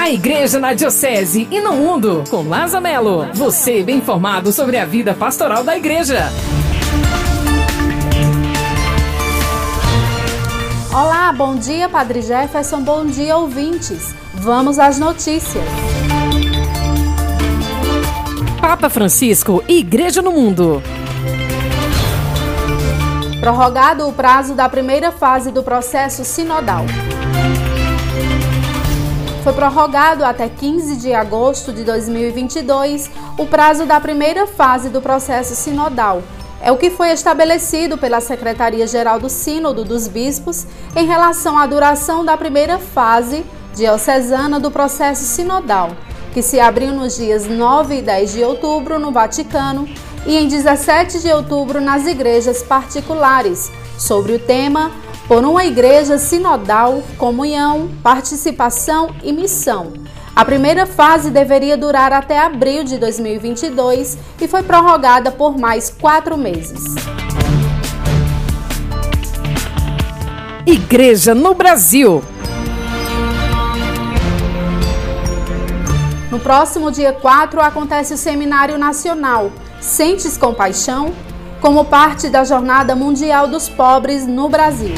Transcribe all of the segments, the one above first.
A Igreja na Diocese e no Mundo, com Laza Melo. Você bem informado sobre a vida pastoral da Igreja. Olá, bom dia, Padre Jefferson, bom dia, ouvintes. Vamos às notícias. Papa Francisco Igreja no Mundo. Prorrogado o prazo da primeira fase do processo sinodal. Foi prorrogado até 15 de agosto de 2022 o prazo da primeira fase do processo sinodal. É o que foi estabelecido pela Secretaria-Geral do Sínodo dos Bispos em relação à duração da primeira fase diocesana do processo sinodal, que se abriu nos dias 9 e 10 de outubro no Vaticano e em 17 de outubro nas igrejas particulares, sobre o tema por uma igreja sinodal, comunhão, participação e missão. A primeira fase deveria durar até abril de 2022 e foi prorrogada por mais quatro meses. Igreja no Brasil. No próximo dia 4 acontece o Seminário Nacional Sentes Compaixão, como parte da Jornada Mundial dos Pobres no Brasil.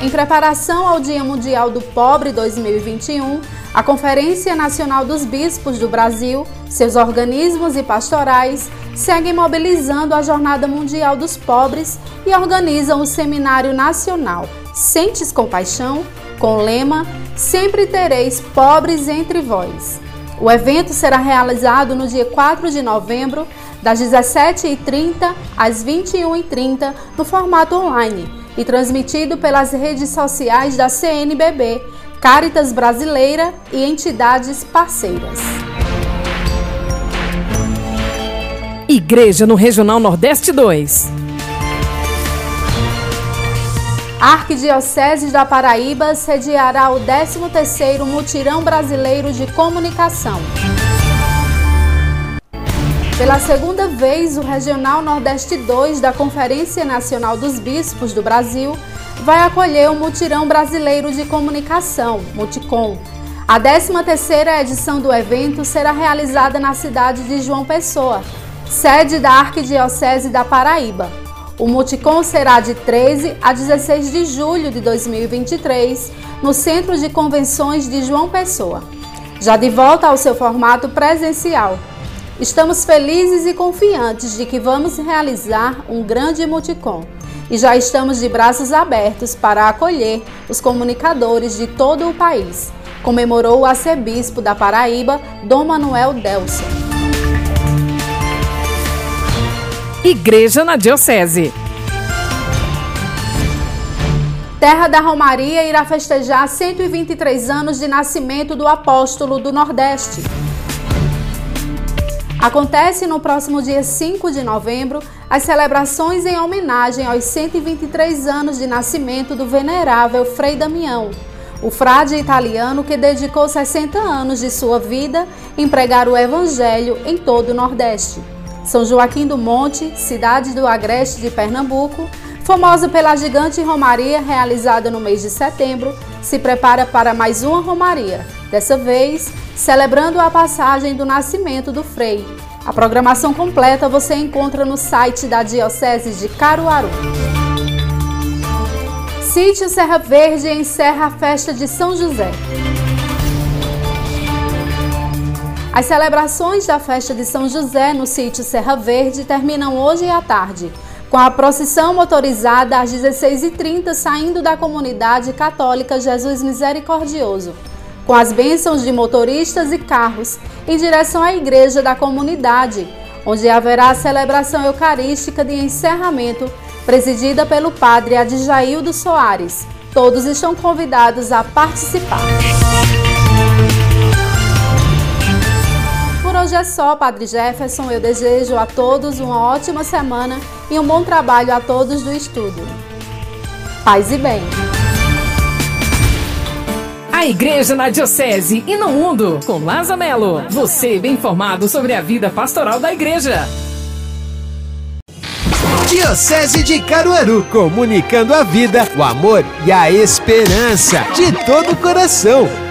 Em preparação ao Dia Mundial do Pobre 2021, a Conferência Nacional dos Bispos do Brasil, seus organismos e pastorais seguem mobilizando a Jornada Mundial dos Pobres e organizam o Seminário Nacional Sentes Compaixão, com o lema Sempre tereis pobres entre vós. O evento será realizado no dia 4 de novembro, das 17h30 às 21h30, no formato online e transmitido pelas redes sociais da CNBB, Caritas Brasileira e entidades parceiras. Igreja no Regional Nordeste 2. A Arquidiocese da Paraíba sediará o 13º Mutirão Brasileiro de Comunicação. Pela segunda vez, o Regional Nordeste 2 da Conferência Nacional dos Bispos do Brasil vai acolher o Mutirão Brasileiro de Comunicação, Muticom. A 13ª edição do evento será realizada na cidade de João Pessoa, sede da Arquidiocese da Paraíba. O Multicom será de 13 a 16 de julho de 2023, no Centro de Convenções de João Pessoa. Já de volta ao seu formato presencial, Estamos felizes e confiantes de que vamos realizar um grande multicom e já estamos de braços abertos para acolher os comunicadores de todo o país, comemorou o arcebispo da Paraíba, Dom Manuel Delson. Igreja na Diocese. Terra da Romaria irá festejar 123 anos de nascimento do apóstolo do Nordeste. Acontece no próximo dia 5 de novembro as celebrações em homenagem aos 123 anos de nascimento do venerável Frei Damião, o frade italiano que dedicou 60 anos de sua vida em pregar o evangelho em todo o Nordeste. São Joaquim do Monte, cidade do Agreste de Pernambuco, famosa pela gigante romaria realizada no mês de setembro, se prepara para mais uma romaria, dessa vez celebrando a passagem do nascimento do Frei. A programação completa você encontra no site da Diocese de Caruaru. Sítio Serra Verde encerra a festa de São José. As celebrações da festa de São José no sítio Serra Verde terminam hoje à tarde, com a procissão motorizada às 16h30 saindo da comunidade católica Jesus Misericordioso com as bênçãos de motoristas e carros, em direção à igreja da comunidade, onde haverá a celebração eucarística de encerramento, presidida pelo padre Adjaildo Soares. Todos estão convidados a participar. Hoje é só, Padre Jefferson. Eu desejo a todos uma ótima semana e um bom trabalho a todos do estudo. Paz e bem. A Igreja na Diocese e no Mundo, com Laza Melo. Você bem informado sobre a vida pastoral da Igreja. Diocese de Caruaru, comunicando a vida, o amor e a esperança de todo o coração.